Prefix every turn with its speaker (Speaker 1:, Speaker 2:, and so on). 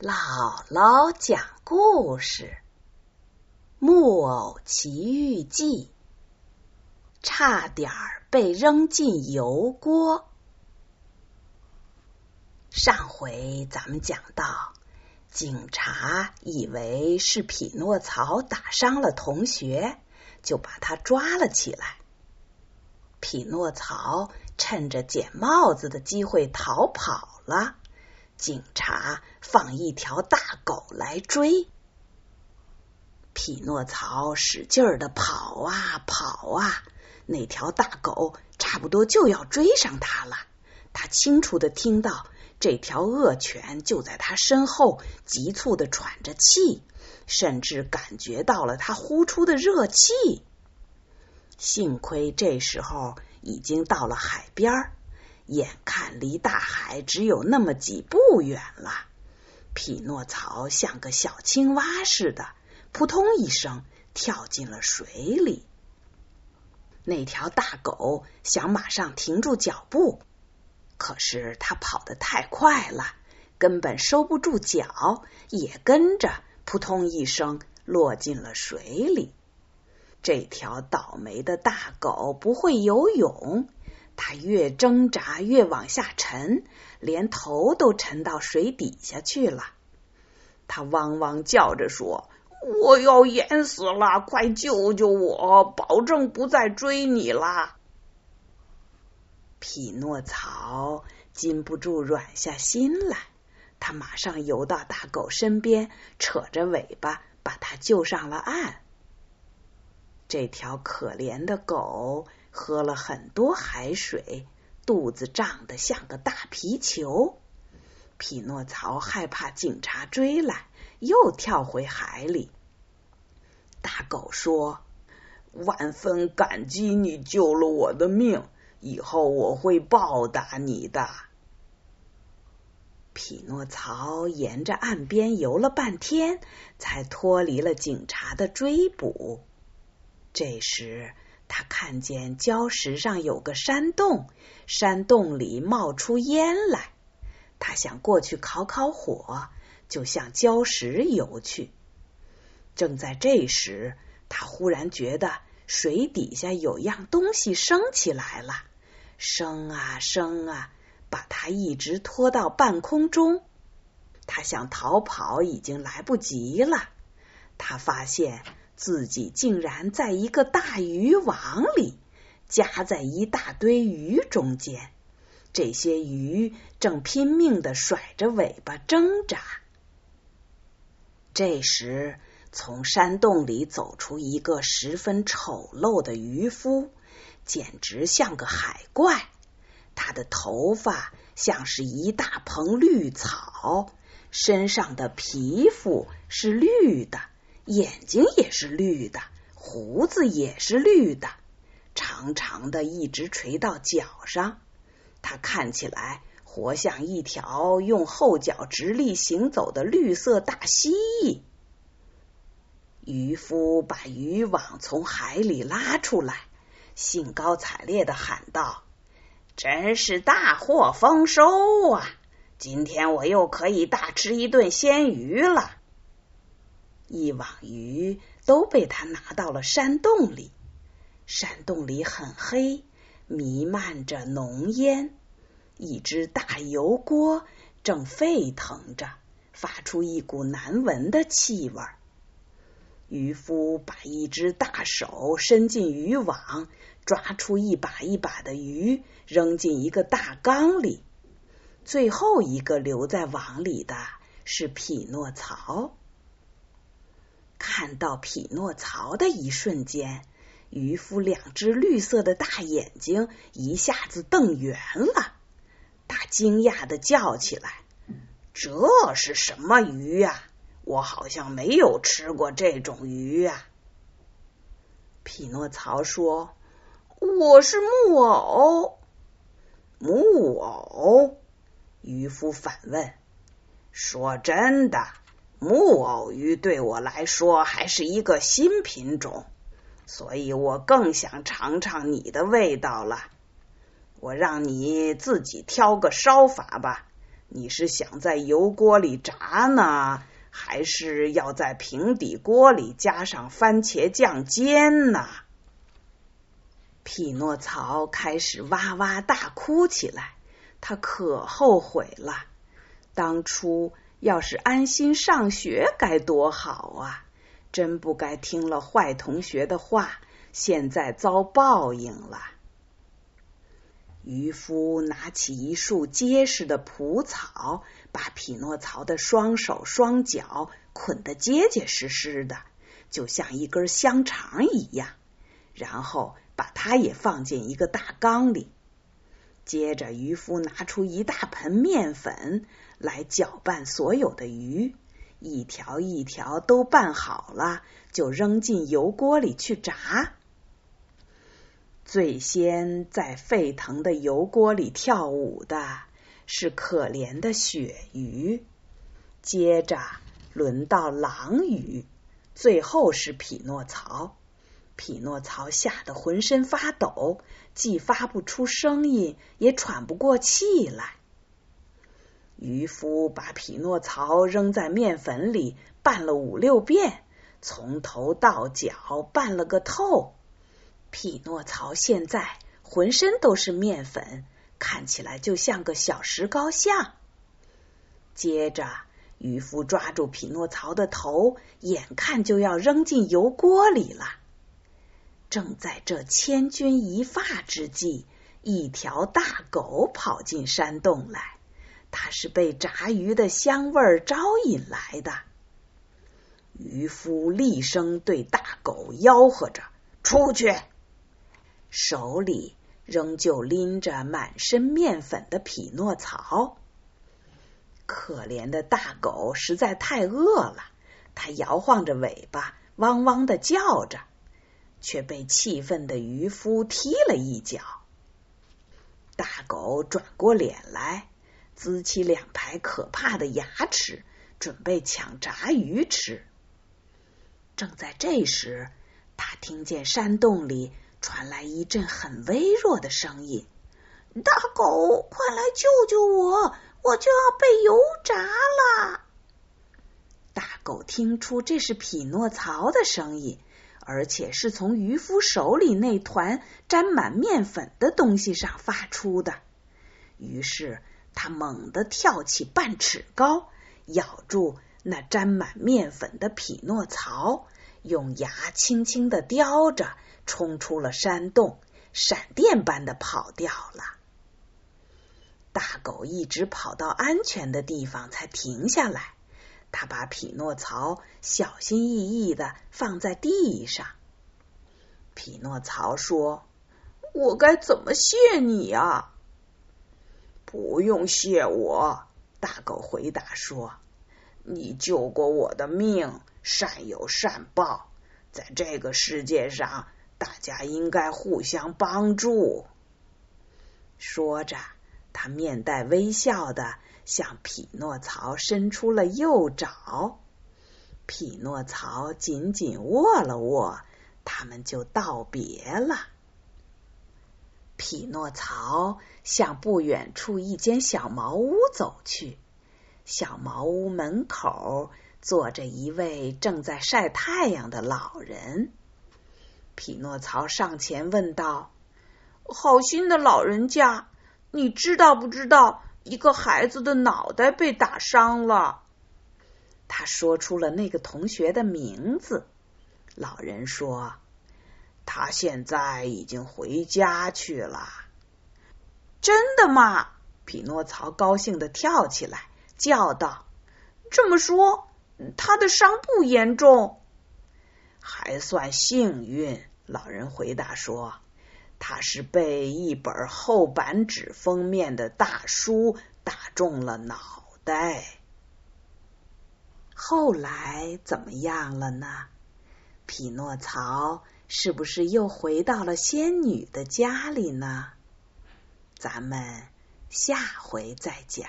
Speaker 1: 姥姥讲故事，《木偶奇遇记》差点被扔进油锅。上回咱们讲到，警察以为是匹诺曹打伤了同学，就把他抓了起来。匹诺曹趁着捡帽子的机会逃跑了。警察放一条大狗来追，匹诺曹使劲儿的跑啊跑啊，那条大狗差不多就要追上他了。他清楚的听到这条恶犬就在他身后急促的喘着气，甚至感觉到了他呼出的热气。幸亏这时候已经到了海边儿。眼看离大海只有那么几步远了，匹诺曹像个小青蛙似的，扑通一声跳进了水里。那条大狗想马上停住脚步，可是它跑得太快了，根本收不住脚，也跟着扑通一声落进了水里。这条倒霉的大狗不会游泳。他越挣扎越往下沉，连头都沉到水底下去了。他汪汪叫着说：“我要淹死了，快救救我！保证不再追你了。”匹诺曹禁不住软下心来，他马上游到大狗身边，扯着尾巴把它救上了岸。这条可怜的狗。喝了很多海水，肚子胀得像个大皮球。匹诺曹害怕警察追来，又跳回海里。大狗说：“万分感激你救了我的命，以后我会报答你的。”匹诺曹沿着岸边游了半天，才脱离了警察的追捕。这时。他看见礁石上有个山洞，山洞里冒出烟来。他想过去烤烤火，就向礁石游去。正在这时，他忽然觉得水底下有样东西升起来了，升啊升啊，把他一直拖到半空中。他想逃跑，已经来不及了。他发现。自己竟然在一个大渔网里，夹在一大堆鱼中间。这些鱼正拼命的甩着尾巴挣扎。这时，从山洞里走出一个十分丑陋的渔夫，简直像个海怪。他的头发像是一大蓬绿草，身上的皮肤是绿的。眼睛也是绿的，胡子也是绿的，长长的，一直垂到脚上。它看起来活像一条用后脚直立行走的绿色大蜥蜴。渔夫把渔网从海里拉出来，兴高采烈的喊道：“真是大获丰收啊！今天我又可以大吃一顿鲜鱼了。”一网鱼都被他拿到了山洞里，山洞里很黑，弥漫着浓烟。一只大油锅正沸腾着，发出一股难闻的气味。渔夫把一只大手伸进渔网，抓出一把一把的鱼，扔进一个大缸里。最后一个留在网里的是匹诺曹。看到匹诺曹的一瞬间，渔夫两只绿色的大眼睛一下子瞪圆了。他惊讶的叫起来：“这是什么鱼呀？我好像没有吃过这种鱼呀！”匹诺曹说：“我是木偶。”木偶？渔夫反问：“说真的？”木偶鱼对我来说还是一个新品种，所以我更想尝尝你的味道了。我让你自己挑个烧法吧，你是想在油锅里炸呢，还是要在平底锅里加上番茄酱煎呢？”匹诺曹开始哇哇大哭起来，他可后悔了。当初要是安心上学该多好啊！真不该听了坏同学的话，现在遭报应了。渔夫拿起一束结实的蒲草，把匹诺曹的双手双脚捆得结结实实的，就像一根香肠一样，然后把它也放进一个大缸里。接着，渔夫拿出一大盆面粉来搅拌所有的鱼，一条一条都拌好了，就扔进油锅里去炸。最先在沸腾的油锅里跳舞的是可怜的鳕鱼，接着轮到狼鱼，最后是匹诺曹。匹诺曹吓得浑身发抖，既发不出声音，也喘不过气来。渔夫把匹诺曹扔在面粉里拌了五六遍，从头到脚拌了个透。匹诺曹现在浑身都是面粉，看起来就像个小石膏像。接着，渔夫抓住匹诺曹的头，眼看就要扔进油锅里了。正在这千钧一发之际，一条大狗跑进山洞来。它是被炸鱼的香味招引来的。渔夫厉声对大狗吆喝着：“出去！”手里仍旧拎着满身面粉的匹诺曹。可怜的大狗实在太饿了，它摇晃着尾巴，汪汪的叫着。却被气愤的渔夫踢了一脚。大狗转过脸来，呲起两排可怕的牙齿，准备抢炸鱼吃。正在这时，他听见山洞里传来一阵很微弱的声音：“
Speaker 2: 大狗，快来救救我！我就要被油炸了！”
Speaker 1: 大狗听出这是匹诺曹的声音。而且是从渔夫手里那团沾满面粉的东西上发出的。于是他猛地跳起半尺高，咬住那沾满面粉的匹诺曹，用牙轻轻的叼着，冲出了山洞，闪电般的跑掉了。大狗一直跑到安全的地方才停下来。他把匹诺曹小心翼翼的放在地上。匹诺曹说：“
Speaker 3: 我该怎么谢你呀？”“
Speaker 4: 不用谢我。”大狗回答说：“你救过我的命，善有善报。在这个世界上，大家应该互相帮助。”
Speaker 1: 说着，他面带微笑的。向匹诺曹伸出了右爪，匹诺曹紧紧握了握，他们就道别了。匹诺曹向不远处一间小茅屋走去，小茅屋门口坐着一位正在晒太阳的老人。匹诺曹上前问道：“
Speaker 3: 好心的老人家，你知道不知道？”一个孩子的脑袋被打伤了。
Speaker 1: 他说出了那个同学的名字。老人说：“
Speaker 4: 他现在已经回家去了。”
Speaker 3: 真的吗？
Speaker 1: 匹诺曹高兴的跳起来，叫道：“
Speaker 3: 这么说，他的伤不严重？”
Speaker 4: 还算幸运。老人回答说。他是被一本厚板纸封面的大书打中了脑袋。
Speaker 1: 后来怎么样了呢？匹诺曹是不是又回到了仙女的家里呢？咱们下回再讲。